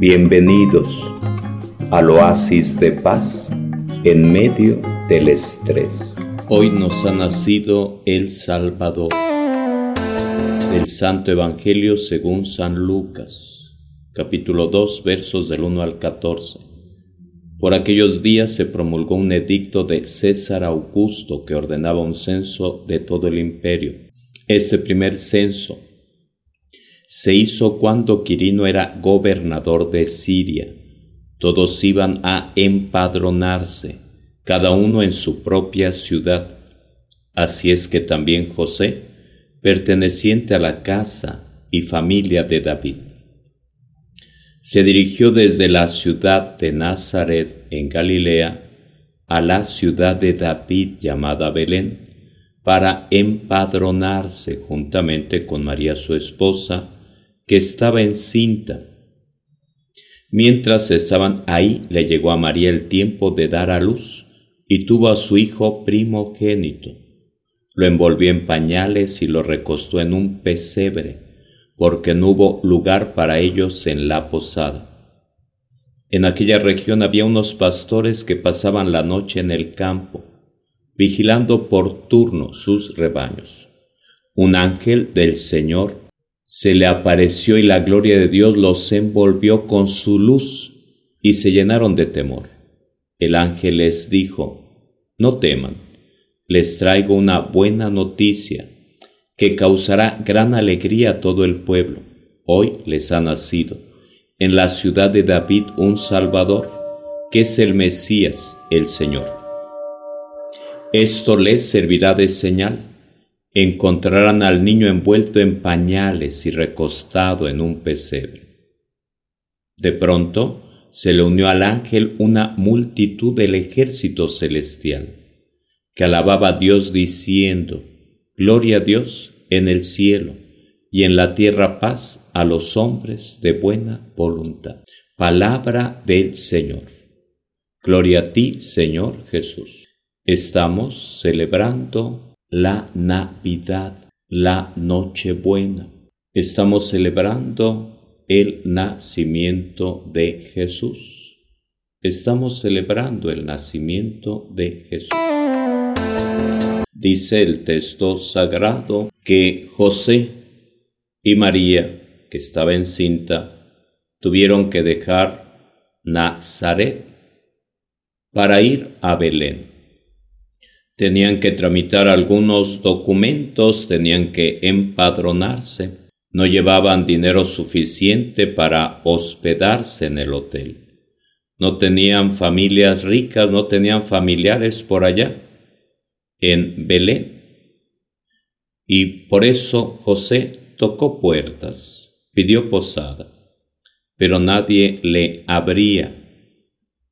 Bienvenidos al oasis de paz en medio del estrés. Hoy nos ha nacido el Salvador. Del Santo Evangelio según San Lucas, capítulo 2, versos del 1 al 14. Por aquellos días se promulgó un edicto de César Augusto que ordenaba un censo de todo el imperio. Este primer censo se hizo cuando Quirino era gobernador de Siria. Todos iban a empadronarse, cada uno en su propia ciudad. Así es que también José, perteneciente a la casa y familia de David, se dirigió desde la ciudad de Nazaret en Galilea a la ciudad de David llamada Belén, para empadronarse juntamente con María su esposa, que estaba encinta. Mientras estaban ahí, le llegó a María el tiempo de dar a luz y tuvo a su hijo primogénito. Lo envolvió en pañales y lo recostó en un pesebre, porque no hubo lugar para ellos en la posada. En aquella región había unos pastores que pasaban la noche en el campo, vigilando por turno sus rebaños. Un ángel del Señor se le apareció y la gloria de Dios los envolvió con su luz y se llenaron de temor. El ángel les dijo, no teman, les traigo una buena noticia que causará gran alegría a todo el pueblo. Hoy les ha nacido en la ciudad de David un Salvador, que es el Mesías, el Señor. Esto les servirá de señal encontrarán al niño envuelto en pañales y recostado en un pesebre. De pronto se le unió al ángel una multitud del ejército celestial, que alababa a Dios diciendo, Gloria a Dios en el cielo y en la tierra paz a los hombres de buena voluntad. Palabra del Señor. Gloria a ti, Señor Jesús. Estamos celebrando la Navidad, la Nochebuena. Estamos celebrando el nacimiento de Jesús. Estamos celebrando el nacimiento de Jesús. Dice el texto sagrado que José y María, que estaba encinta, tuvieron que dejar Nazaret para ir a Belén tenían que tramitar algunos documentos, tenían que empadronarse, no llevaban dinero suficiente para hospedarse en el hotel, no tenían familias ricas, no tenían familiares por allá, en Belén. Y por eso José tocó puertas, pidió posada, pero nadie le abría,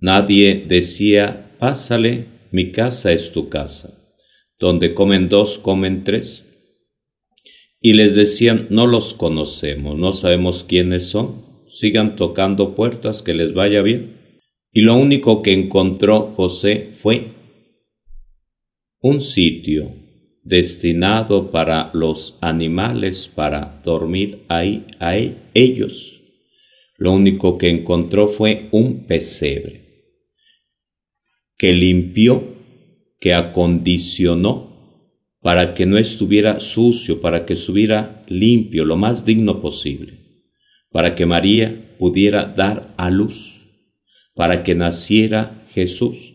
nadie decía, pásale, mi casa es tu casa. Donde comen dos, comen tres. Y les decían, no los conocemos, no sabemos quiénes son, sigan tocando puertas, que les vaya bien. Y lo único que encontró José fue un sitio destinado para los animales para dormir ahí a ellos. Lo único que encontró fue un pesebre que limpió, que acondicionó para que no estuviera sucio, para que estuviera limpio, lo más digno posible, para que María pudiera dar a luz, para que naciera Jesús.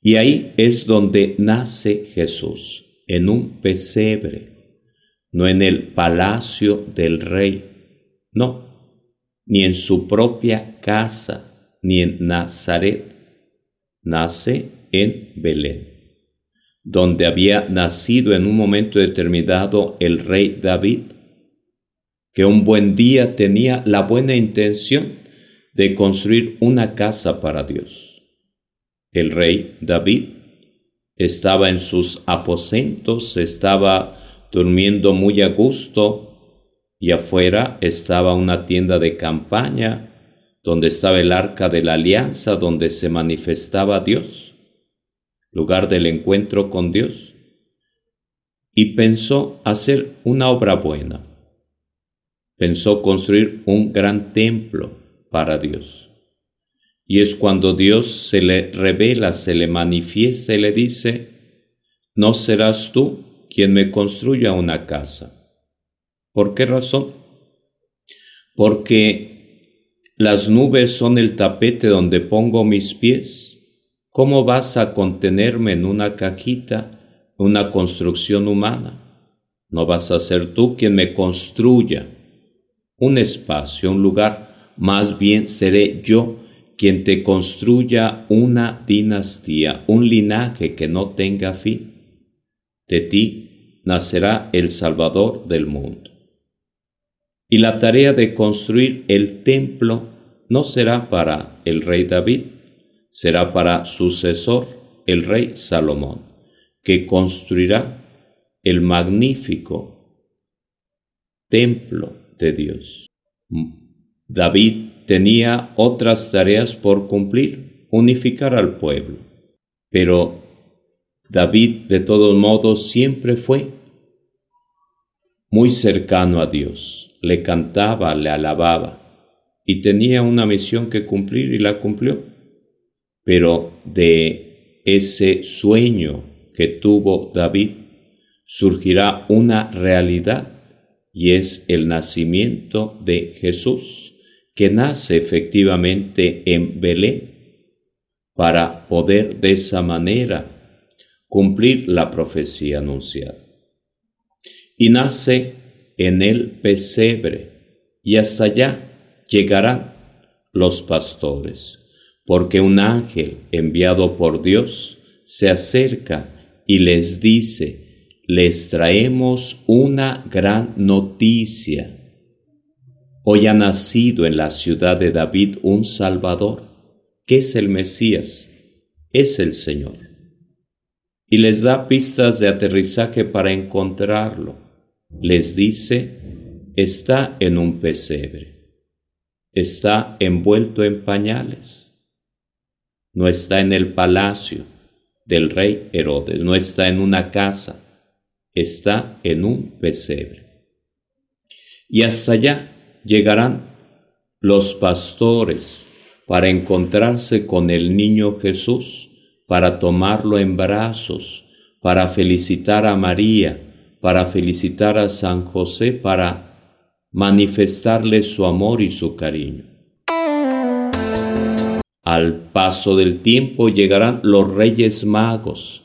Y ahí es donde nace Jesús, en un pesebre, no en el palacio del rey, no, ni en su propia casa, ni en Nazaret, nace en Belén, donde había nacido en un momento determinado el rey David, que un buen día tenía la buena intención de construir una casa para Dios. El rey David estaba en sus aposentos, estaba durmiendo muy a gusto y afuera estaba una tienda de campaña donde estaba el arca de la alianza, donde se manifestaba Dios, lugar del encuentro con Dios, y pensó hacer una obra buena. pensó construir un gran templo para Dios. Y es cuando Dios se le revela, se le manifiesta y le dice, no serás tú quien me construya una casa. ¿Por qué razón? Porque las nubes son el tapete donde pongo mis pies. ¿Cómo vas a contenerme en una cajita, una construcción humana? No vas a ser tú quien me construya un espacio, un lugar, más bien seré yo quien te construya una dinastía, un linaje que no tenga fin. De ti nacerá el Salvador del mundo. Y la tarea de construir el templo no será para el rey David, será para sucesor, el rey Salomón, que construirá el magnífico templo de Dios. David tenía otras tareas por cumplir, unificar al pueblo, pero David de todos modos siempre fue muy cercano a Dios, le cantaba, le alababa y tenía una misión que cumplir y la cumplió. Pero de ese sueño que tuvo David surgirá una realidad y es el nacimiento de Jesús, que nace efectivamente en Belén, para poder de esa manera cumplir la profecía anunciada. Y nace en el pesebre, y hasta allá llegarán los pastores, porque un ángel enviado por Dios se acerca y les dice, les traemos una gran noticia. Hoy ha nacido en la ciudad de David un Salvador, que es el Mesías, es el Señor. Y les da pistas de aterrizaje para encontrarlo. Les dice, está en un pesebre, está envuelto en pañales, no está en el palacio del rey Herodes, no está en una casa, está en un pesebre. Y hasta allá llegarán los pastores para encontrarse con el niño Jesús, para tomarlo en brazos, para felicitar a María, para felicitar a San José, para manifestarle su amor y su cariño. Al paso del tiempo llegarán los reyes magos,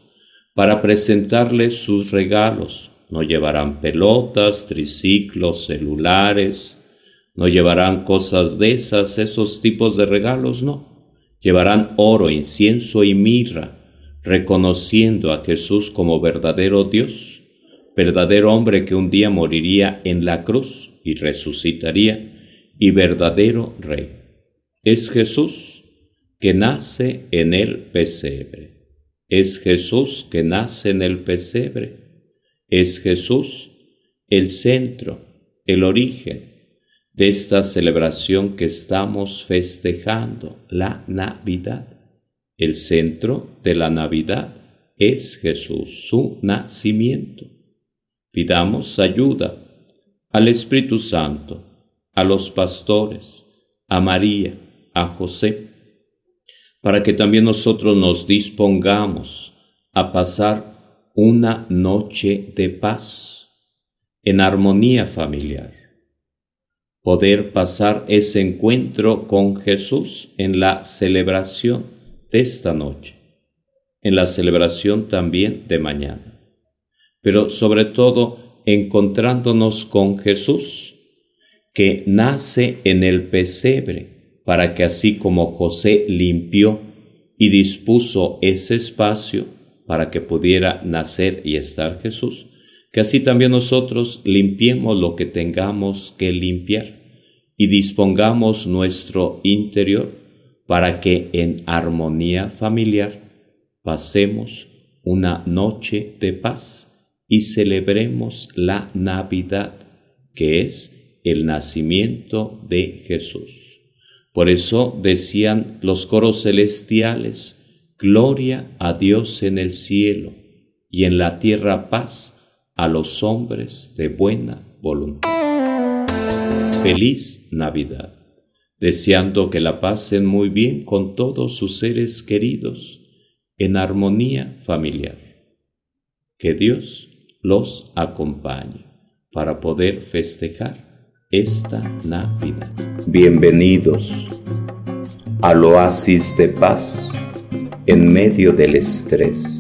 para presentarles sus regalos. No llevarán pelotas, triciclos, celulares, no llevarán cosas de esas, esos tipos de regalos, no. Llevarán oro, incienso y mirra, reconociendo a Jesús como verdadero Dios, verdadero hombre que un día moriría en la cruz y resucitaría, y verdadero Rey. Es Jesús que nace en el pesebre. Es Jesús que nace en el pesebre. Es Jesús el centro, el origen de esta celebración que estamos festejando, la Navidad. El centro de la Navidad es Jesús, su nacimiento. Pidamos ayuda al Espíritu Santo, a los pastores, a María, a José, para que también nosotros nos dispongamos a pasar una noche de paz en armonía familiar. Poder pasar ese encuentro con Jesús en la celebración de esta noche, en la celebración también de mañana, pero sobre todo encontrándonos con Jesús que nace en el pesebre para que así como José limpió y dispuso ese espacio para que pudiera nacer y estar Jesús, que así también nosotros limpiemos lo que tengamos que limpiar y dispongamos nuestro interior para que en armonía familiar pasemos una noche de paz y celebremos la Navidad, que es el nacimiento de Jesús. Por eso decían los coros celestiales, Gloria a Dios en el cielo y en la tierra paz a los hombres de buena voluntad. feliz Navidad, deseando que la pasen muy bien con todos sus seres queridos, en armonía familiar. Que Dios los acompañe para poder festejar esta Navidad. Bienvenidos al oasis de paz en medio del estrés.